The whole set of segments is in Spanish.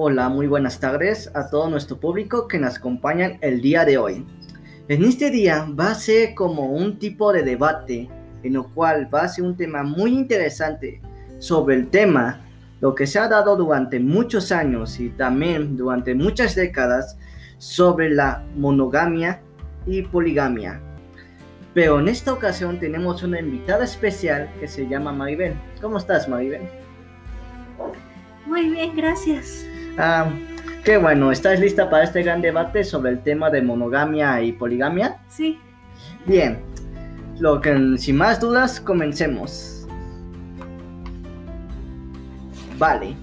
Hola, muy buenas tardes a todo nuestro público que nos acompañan el día de hoy. En este día va a ser como un tipo de debate en el cual va a ser un tema muy interesante sobre el tema, lo que se ha dado durante muchos años y también durante muchas décadas sobre la monogamia y poligamia. Pero en esta ocasión tenemos una invitada especial que se llama Maribel. ¿Cómo estás, Maribel? Muy bien, gracias. Ah, qué bueno, ¿estás lista para este gran debate sobre el tema de monogamia y poligamia? Sí. Bien, lo que sin más dudas, comencemos. Vale,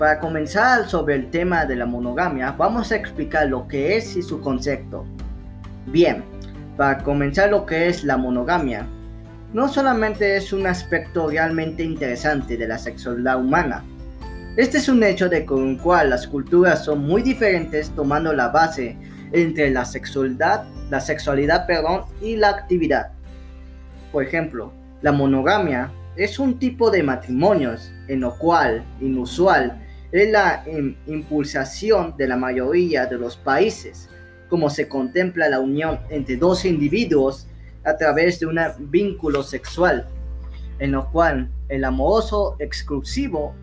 para comenzar sobre el tema de la monogamia, vamos a explicar lo que es y su concepto. Bien, para comenzar lo que es la monogamia, no solamente es un aspecto realmente interesante de la sexualidad humana, este es un hecho de con el cual las culturas son muy diferentes tomando la base entre la sexualidad, la sexualidad perdón, y la actividad. Por ejemplo, la monogamia es un tipo de matrimonios en lo cual, inusual, es la impulsación de la mayoría de los países, como se contempla la unión entre dos individuos a través de un vínculo sexual, en lo cual el amoroso exclusivo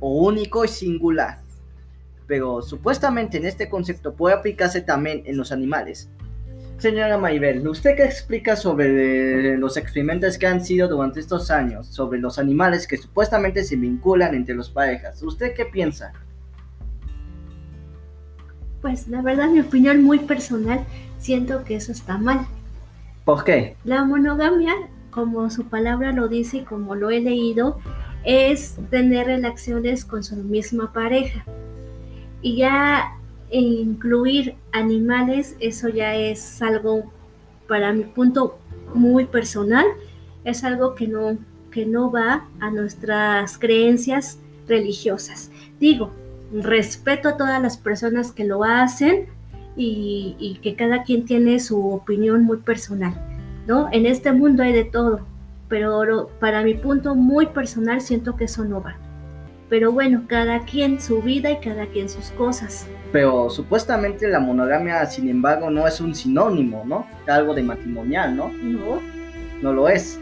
o único y singular. Pero supuestamente en este concepto puede aplicarse también en los animales. Señora Maribel, ¿usted qué explica sobre los experimentos que han sido durante estos años sobre los animales que supuestamente se vinculan entre los parejas? ¿Usted qué piensa? Pues la verdad, mi opinión muy personal, siento que eso está mal. ¿Por qué? La monogamia, como su palabra lo dice y como lo he leído, es tener relaciones con su misma pareja. Y ya incluir animales, eso ya es algo, para mi punto muy personal, es algo que no, que no va a nuestras creencias religiosas. Digo, respeto a todas las personas que lo hacen y, y que cada quien tiene su opinión muy personal, ¿no? En este mundo hay de todo, pero para mi punto muy personal siento que eso no va. Pero bueno, cada quien su vida y cada quien sus cosas. Pero supuestamente la monogamia, sin embargo, no es un sinónimo, ¿no? Algo de matrimonial, ¿no? No. No lo es.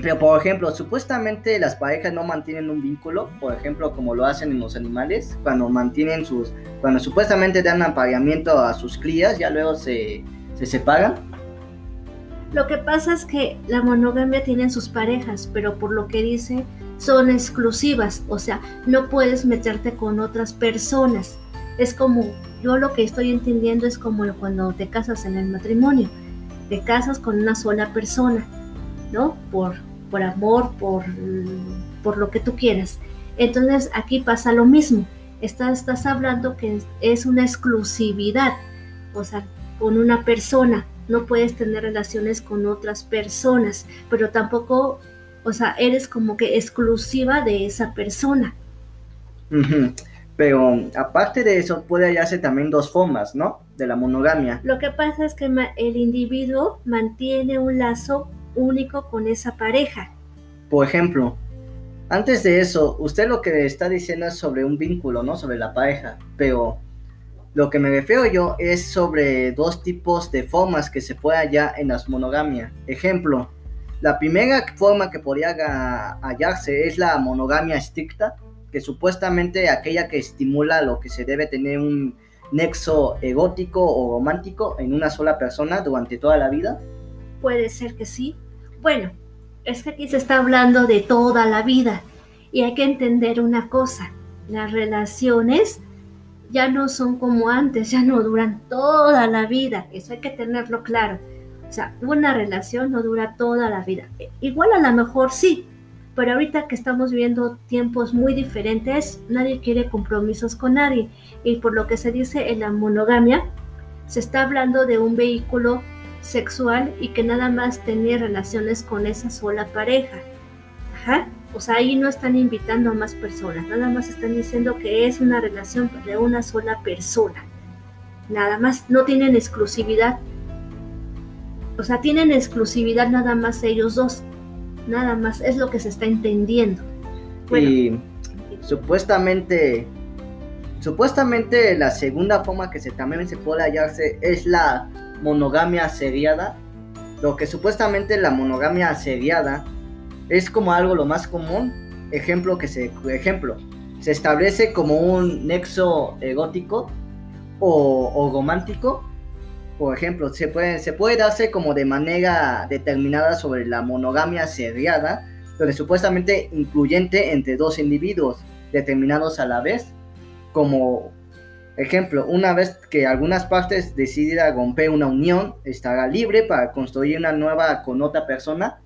Pero por ejemplo, supuestamente las parejas no mantienen un vínculo, por ejemplo, como lo hacen en los animales, cuando mantienen sus, cuando supuestamente dan apareamiento a sus crías, ya luego se, se separan. Lo que pasa es que la monogamia tiene sus parejas, pero por lo que dice son exclusivas, o sea, no puedes meterte con otras personas. Es como, yo lo que estoy entendiendo es como cuando te casas en el matrimonio, te casas con una sola persona, ¿no? Por, por amor, por, por lo que tú quieras. Entonces aquí pasa lo mismo, estás, estás hablando que es una exclusividad, o sea, con una persona, no puedes tener relaciones con otras personas, pero tampoco, o sea, eres como que exclusiva de esa persona. Pero aparte de eso, puede hallarse también dos formas, ¿no? De la monogamia. Lo que pasa es que el individuo mantiene un lazo único con esa pareja. Por ejemplo, antes de eso, usted lo que está diciendo es sobre un vínculo, ¿no? Sobre la pareja, pero lo que me refiero yo es sobre dos tipos de formas que se puede hallar en las monogamias. Ejemplo, la primera forma que podría hallarse es la monogamia estricta, que supuestamente aquella que estimula lo que se debe tener un nexo egótico o romántico en una sola persona durante toda la vida. Puede ser que sí. Bueno, es que aquí se está hablando de toda la vida y hay que entender una cosa, las relaciones ya no son como antes, ya no duran toda la vida, eso hay que tenerlo claro. O sea, una relación no dura toda la vida. Igual a lo mejor sí, pero ahorita que estamos viviendo tiempos muy diferentes, nadie quiere compromisos con nadie. Y por lo que se dice en la monogamia, se está hablando de un vehículo sexual y que nada más tenía relaciones con esa sola pareja. Ajá. O sea, ahí no están invitando a más personas, nada más están diciendo que es una relación de una sola persona. Nada más, no tienen exclusividad. O sea, tienen exclusividad nada más ellos dos. Nada más, es lo que se está entendiendo. y supuestamente supuestamente la segunda forma que se, también se puede hallarse es la monogamia seriada. Lo que supuestamente la monogamia seriada es como algo lo más común. Ejemplo que se ejemplo se establece como un nexo egótico o, o romántico. Por ejemplo, se puede, se puede darse como de manera determinada sobre la monogamia seriada, donde supuestamente incluyente entre dos individuos determinados a la vez, como ejemplo, una vez que algunas partes decidan romper una unión, estará libre para construir una nueva con otra persona.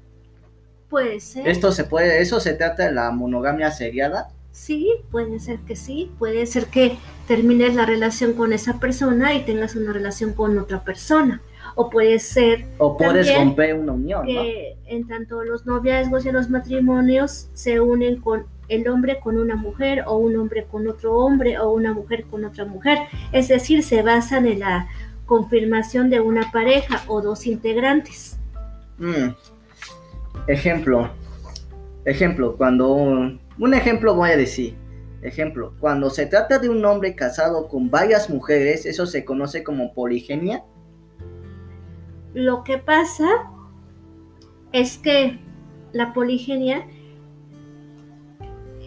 Puede ser. Esto se puede, eso se trata de la monogamia seriada. Sí, puede ser que sí, puede ser que termines la relación con esa persona y tengas una relación con otra persona. O puede ser... O puedes romper una unión. Que en tanto los noviazgos y los matrimonios se unen con el hombre con una mujer o un hombre con otro hombre o una mujer con otra mujer. Es decir, se basan en la confirmación de una pareja o dos integrantes. Mm. Ejemplo. Ejemplo, cuando... Un ejemplo voy a decir. Ejemplo, cuando se trata de un hombre casado con varias mujeres, eso se conoce como poligenia. Lo que pasa es que la poligenia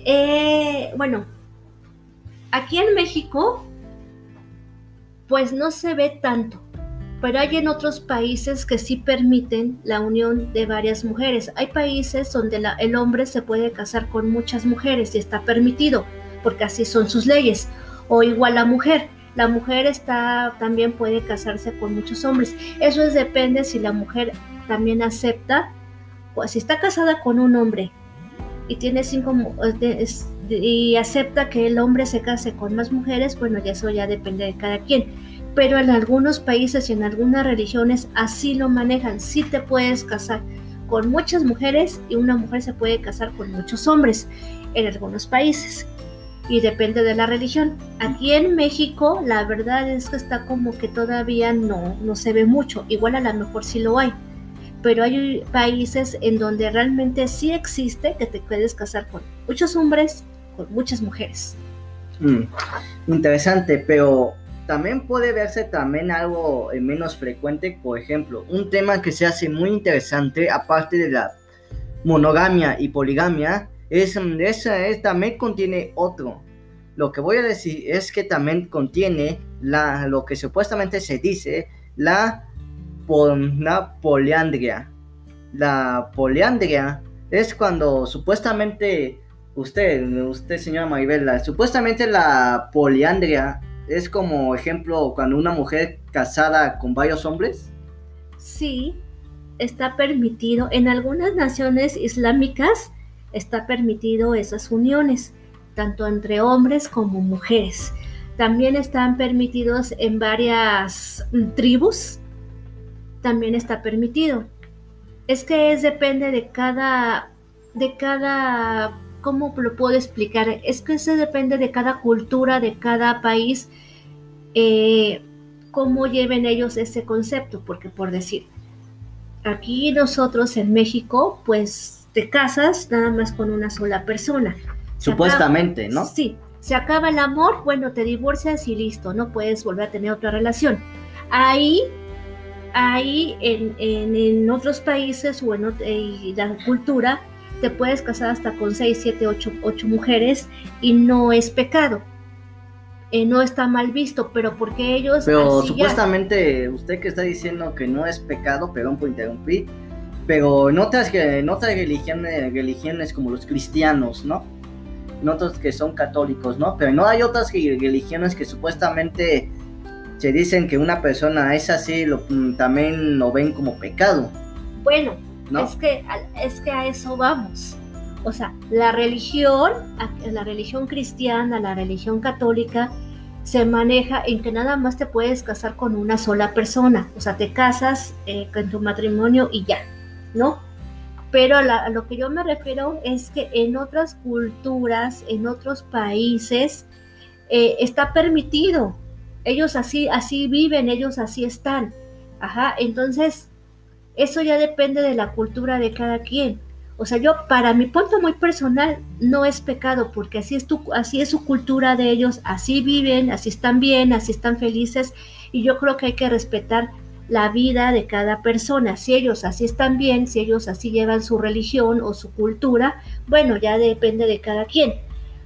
eh, bueno, aquí en México, pues no se ve tanto, pero hay en otros países que sí permiten la unión de varias mujeres. Hay países donde el hombre se puede casar con muchas mujeres y está permitido, porque así son sus leyes. O igual la mujer. La mujer está, también puede casarse con muchos hombres. Eso es, depende si la mujer también acepta, pues si está casada con un hombre y tiene cinco y acepta que el hombre se case con más mujeres, bueno, ya eso ya depende de cada quien. Pero en algunos países y en algunas religiones así lo manejan. Sí te puedes casar con muchas mujeres y una mujer se puede casar con muchos hombres en algunos países. Y depende de la religión. Aquí en México la verdad es que está como que todavía no, no se ve mucho. Igual a lo mejor sí lo hay pero hay países en donde realmente sí existe que te puedes casar con muchos hombres, con muchas mujeres. Mm, interesante, pero también puede verse también algo eh, menos frecuente, por ejemplo, un tema que se hace muy interesante, aparte de la monogamia y poligamia, es, esa es, también contiene otro. Lo que voy a decir es que también contiene la, lo que supuestamente se dice, la una poliandria. La poliandria es cuando supuestamente usted, usted señora Maribela, supuestamente la poliandria es como ejemplo cuando una mujer casada con varios hombres. Sí, está permitido. En algunas naciones islámicas está permitido esas uniones, tanto entre hombres como mujeres. También están permitidos en varias tribus también está permitido. Es que es depende de cada, de cada, ¿cómo lo puedo explicar? Es que se depende de cada cultura, de cada país, eh, cómo lleven ellos ese concepto, porque por decir, aquí nosotros en México, pues te casas nada más con una sola persona. Supuestamente, ¿no? Sí, se acaba el amor, bueno, te divorcias y listo, no puedes volver a tener otra relación. Ahí ahí en, otros países o en la cultura te puedes casar hasta con 6, 7, 8, mujeres y no es pecado. Eh, no está mal visto, pero porque ellos... Pero supuestamente usted que está diciendo que no es pecado, perdón por interrumpir, pero en otras, en otras religiones, religiones como los cristianos, ¿no? En otros que son católicos, ¿no? Pero no hay otras religiones que supuestamente se dicen que una persona es así, lo, mm, también lo ven como pecado. Bueno, es, que, es que a eso vamos. O sea, la religión, la religión cristiana, la religión católica, se maneja en que nada más te puedes casar con una sola persona. O sea, te casas eh, con tu matrimonio y ya, ¿no? Pero a, lo que yo me refiero es que en otras culturas, en otros países, eh, está permitido ellos así, así viven, ellos así están. Ajá, entonces eso ya depende de la cultura de cada quien. O sea, yo para mi punto muy personal no es pecado porque así es tu, así es su cultura de ellos, así viven, así están bien, así están felices y yo creo que hay que respetar la vida de cada persona. Si ellos así están bien, si ellos así llevan su religión o su cultura, bueno, ya depende de cada quien.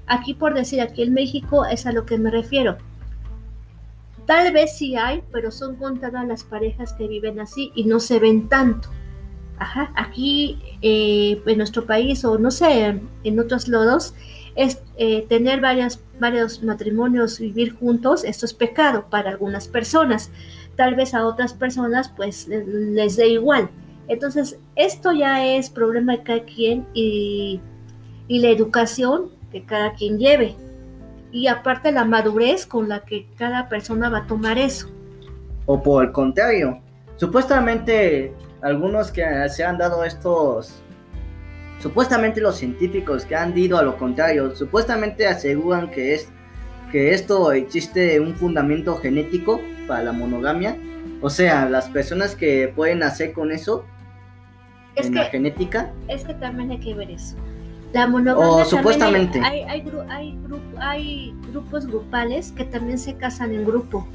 Aquí por decir, aquí en México es a lo que me refiero. Tal vez sí hay, pero son contadas las parejas que viven así y no se ven tanto. Ajá, aquí eh, en nuestro país o no sé, en otros lodos, es eh, tener varios matrimonios, vivir juntos, esto es pecado para algunas personas. Tal vez a otras personas pues les dé igual. Entonces, esto ya es problema de cada quien y, y la educación que cada quien lleve. Y aparte la madurez con la que cada persona va a tomar eso. O por el contrario, supuestamente algunos que se han dado estos, supuestamente los científicos que han ido a lo contrario, supuestamente aseguran que es que esto existe un fundamento genético para la monogamia. O sea, las personas que pueden hacer con eso es en que, la genética. Es que también hay que ver eso. La monogamia. O supuestamente. Hay, hay, hay, hay, grupos grupales que también se casan en grupo.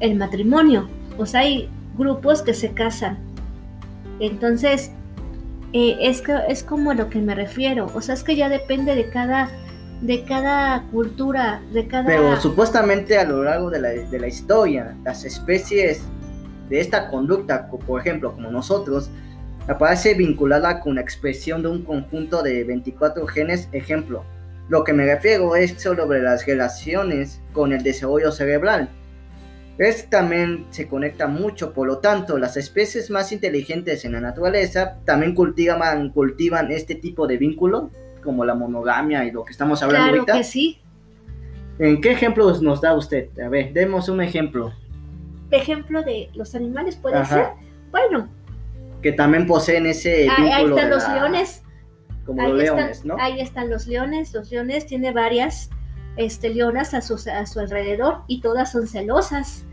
El matrimonio. O sea, hay grupos que se casan entonces, eh, es, que, es como a lo que me refiero. O sea, es que ya depende de cada, de cada cultura, de cada... Pero supuestamente a lo largo de la, de la historia, las especies de esta conducta, por ejemplo, como nosotros, aparece vinculada con la expresión de un conjunto de 24 genes. Ejemplo, lo que me refiero es sobre las relaciones con el desarrollo cerebral. Este también se conecta mucho, por lo tanto, las especies más inteligentes en la naturaleza también cultivan, cultivan este tipo de vínculo, como la monogamia y lo que estamos hablando claro ahorita. que sí. ¿En qué ejemplos nos da usted? A ver, demos un ejemplo. Ejemplo de los animales puede Ajá. ser. Bueno. Que también poseen ese ahí, vínculo. Ahí están los la, leones. Como ahí los están, leones, ¿no? Ahí están los leones. Los leones tiene varias este, leonas a su, a su alrededor y todas son celosas.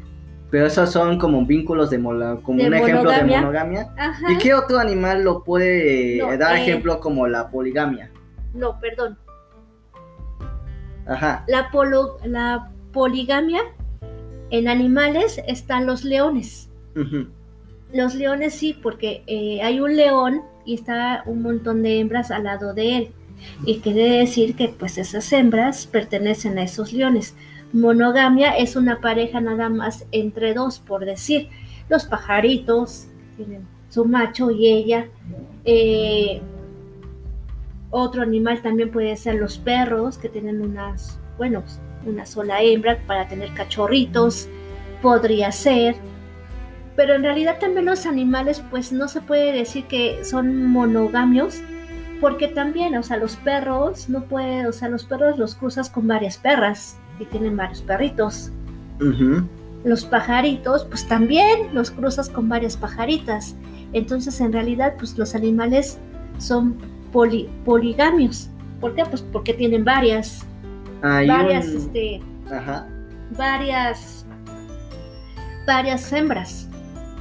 Pero esos son como vínculos de mola, como De un ejemplo de monogamia. monogamia. Ajá. ¿Y qué otro animal lo puede No, dar eh, ejemplo como la poligamia? No, perdón. Ajá. La, polo- la poligamia en animales están los leones. ujú. Los leones sí, porque eh, hay un león y está un montón de hembras al lado de él. Y quiere decir que pues esas hembras pertenecen a esos leones. Monogamia es una pareja nada más entre dos, por decir. Los pajaritos tienen su macho y ella. Eh, otro animal también puede ser los perros, que tienen unas, bueno, una sola hembra para tener cachorritos. Podría ser. Pero en realidad también los animales, pues no se puede decir que son monogamios, porque también, o sea, los perros no puede, o sea, los perros los cruzas con varias perras y tienen varios perritos. Los pajaritos, pues también los cruzas con varias pajaritas. Entonces, en realidad, pues los animales son poli- poligamios. ¿Por qué? Pues porque tienen varias, Hay varias, un- este, Ajá. varias, varias hembras.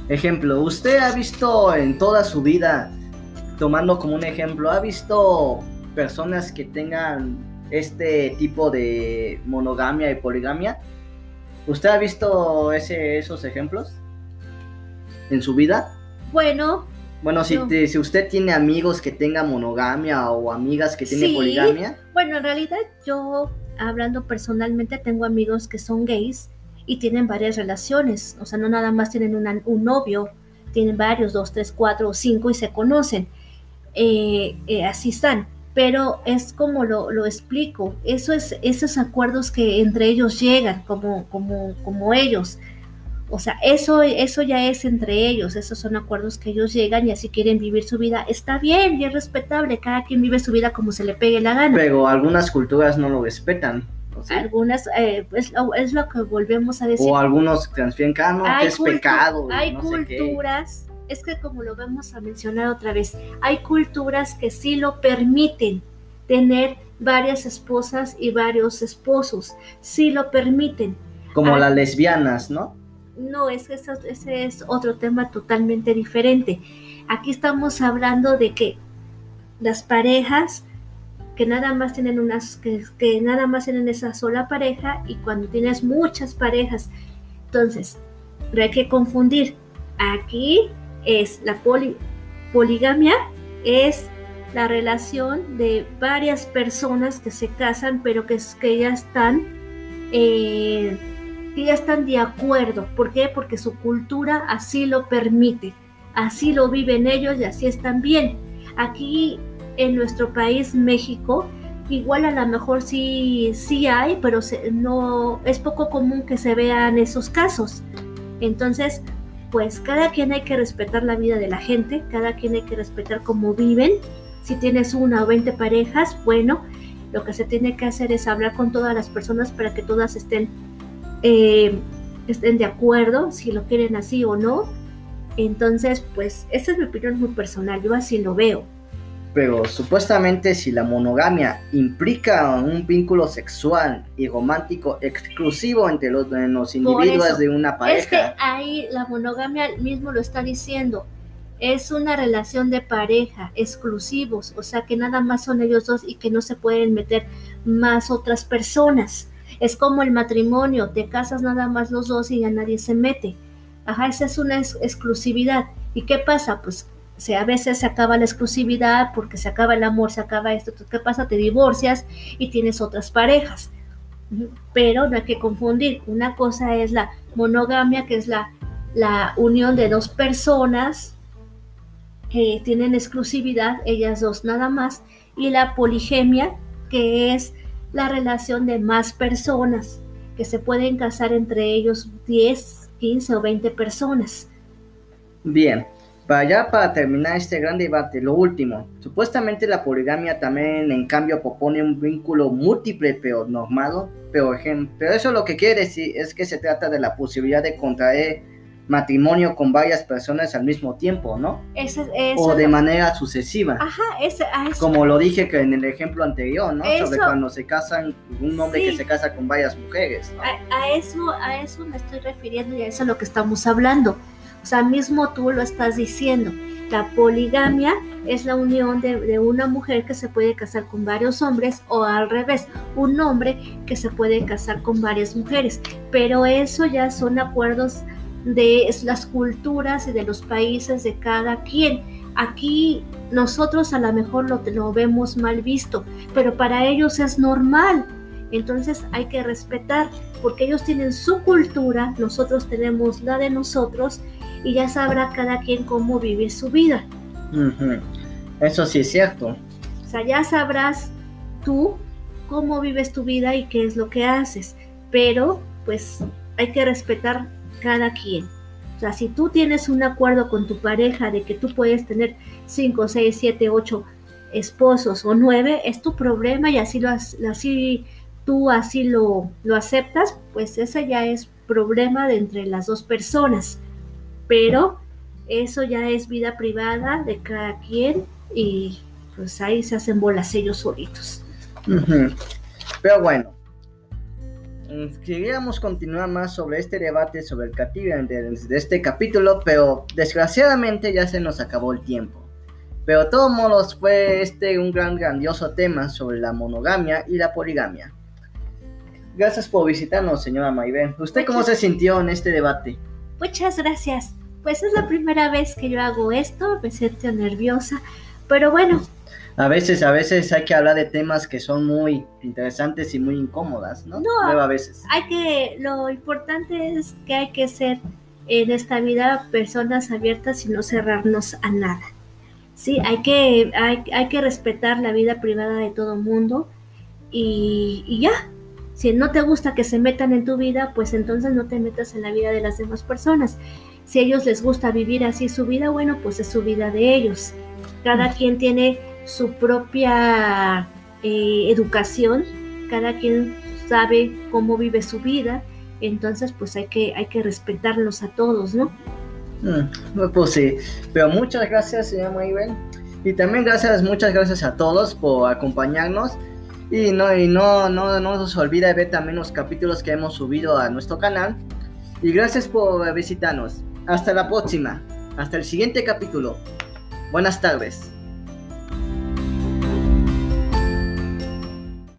Ejemplo, usted ha visto en toda su vida, tomando como un ejemplo, ha visto personas que tengan este tipo de monogamia y poligamia. ¿Usted ha visto ese, esos ejemplos en su vida? Bueno, Bueno, si, No. te- si usted tiene amigos que tengan monogamia o amigas que tienen Sí. poligamia, Bueno, en realidad yo, hablando personalmente, tengo amigos que son gays y tienen varias relaciones. O sea, no nada más tienen una- un novio, tienen varios, dos, tres, cuatro o cinco y se conocen. Eh, eh, así están. Pero es como lo, lo explico, eso es esos acuerdos que entre ellos llegan, como, como, como ellos. O sea, eso, eso ya es entre ellos, esos son acuerdos que ellos llegan y así quieren vivir su vida. Está bien y es respetable, cada quien vive su vida como se le pegue la gana. pero algunas culturas no lo respetan. Algunas, eh, es, lo, es lo que volvemos a decir. O algunos transfieren ah, no, que es pecado. Hay no culturas, es que como lo vamos a mencionar otra vez, hay culturas que sí lo permiten tener varias esposas y varios esposos, sí lo permiten. Como las lesbianas, ¿no? No, es que ese es otro tema totalmente diferente. Aquí estamos hablando de que las parejas que nada más tienen unas, que, nada más tienen esa sola pareja y cuando tienes muchas parejas. Entonces, no hay que confundir. Aquí es la poligamia, es la relación de varias personas que se casan, pero que, que ya están, eh, que ya están de acuerdo. ¿Por qué? Porque su cultura así lo permite, así lo viven ellos y así están bien. Aquí en nuestro país, México, igual a lo mejor sí, sí hay, pero no es poco común que se vean esos casos. Entonces, pues cada quien hay que respetar la vida de la gente, cada quien hay que respetar cómo viven. Si tienes una o veinte parejas, bueno, lo que se tiene que hacer es hablar con todas las personas para que todas estén, eh, estén de acuerdo, si lo quieren así o no. Entonces, pues esa es mi opinión muy personal, yo así lo veo. Pero supuestamente si la monogamia implica un vínculo sexual y romántico exclusivo entre los, individuos de una pareja. Es que ahí la monogamia mismo lo está diciendo. Es una relación de pareja, exclusivos, o sea que nada más son ellos dos y que no se pueden meter más otras personas. Es como el matrimonio, te casas nada más los dos y ya nadie se mete. Ajá, esa es una exclusividad. ¿Y qué pasa? Pues sea, a veces se acaba la exclusividad porque se acaba el amor, se acaba esto, ¿qué pasa? Te divorcias y tienes otras parejas. Pero no hay que confundir, una cosa es la monogamia, que es la, la unión de dos personas que tienen exclusividad, ellas dos nada más, y la poligemia, que es la relación de más personas, que se pueden casar entre ellos 10, 15 o 20 personas. Bien, para ya para terminar este gran debate, lo último, supuestamente la poligamia también en cambio propone un vínculo múltiple pero normado, pero, pero eso lo que quiere decir es que se trata de la posibilidad de contraer matrimonio con varias personas al mismo tiempo, ¿no? o de manera sucesiva. Ajá, ese, Como lo dije que en el ejemplo anterior, ¿no? Sobre cuando se casan, un hombre que se casa con varias mujeres. A, eso, a eso me estoy refiriendo y a eso es lo que estamos hablando. O sea, mismo tú lo estás diciendo. La poligamia es la unión de, una mujer que se puede casar con varios hombres o al revés, un hombre que se puede casar con varias mujeres. Pero eso ya son acuerdos de las culturas y de los países de cada quien. Aquí nosotros a lo mejor lo, lo vemos mal visto, pero para ellos es normal. Entonces hay que respetar, porque ellos tienen su cultura, nosotros tenemos la de nosotros y ya sabrá cada quien cómo vivir su vida. Eso sí es cierto. O sea, ya sabrás tú cómo vives tu vida y qué es lo que haces, pero pues hay que respetar cada quien. O sea, si tú tienes un acuerdo con tu pareja de que tú puedes tener 5, 6, 7, 8 esposos o 9, es tu problema y así, lo, así tú así lo, lo aceptas, pues ese ya es problema de entre las dos personas pero eso ya es vida privada de cada quien y pues ahí se hacen bolas ellos solitos. Pero bueno, queríamos continuar más sobre este debate sobre el cautiverio de, este capítulo, pero desgraciadamente ya se nos acabó el tiempo. Pero de todos modos fue este un gran grandioso tema sobre la monogamia y la poligamia. Gracias por visitarnos, señora Maybén. ¿Usted cómo se sintió en este debate? Muchas gracias. Pues es la primera vez que yo hago esto, me siento nerviosa, pero bueno. A veces, a veces hay que hablar de temas que son muy interesantes y muy incómodas, ¿no? No, a veces. Hay que, lo importante es que hay que ser en esta vida personas abiertas y no cerrarnos a nada. Sí, hay que, hay, hay que respetar la vida privada de todo mundo y, y ya, si no te gusta que se metan en tu vida, pues entonces no te metas en la vida de las demás personas. Si a ellos les gusta vivir así su vida, bueno, pues es su vida de ellos. Cada quien tiene su propia eh, educación, cada quien sabe cómo vive su vida, entonces pues hay que, hay que respetarlos a todos, ¿no? Mm, pues sí, pero muchas gracias, señor Maybel. Y también gracias, muchas gracias a todos por acompañarnos. Y no, y no, no, no nos olvide ver también los capítulos que hemos subido a nuestro canal. Y gracias por visitarnos. Hasta la próxima. Hasta el siguiente capítulo. Buenas tardes.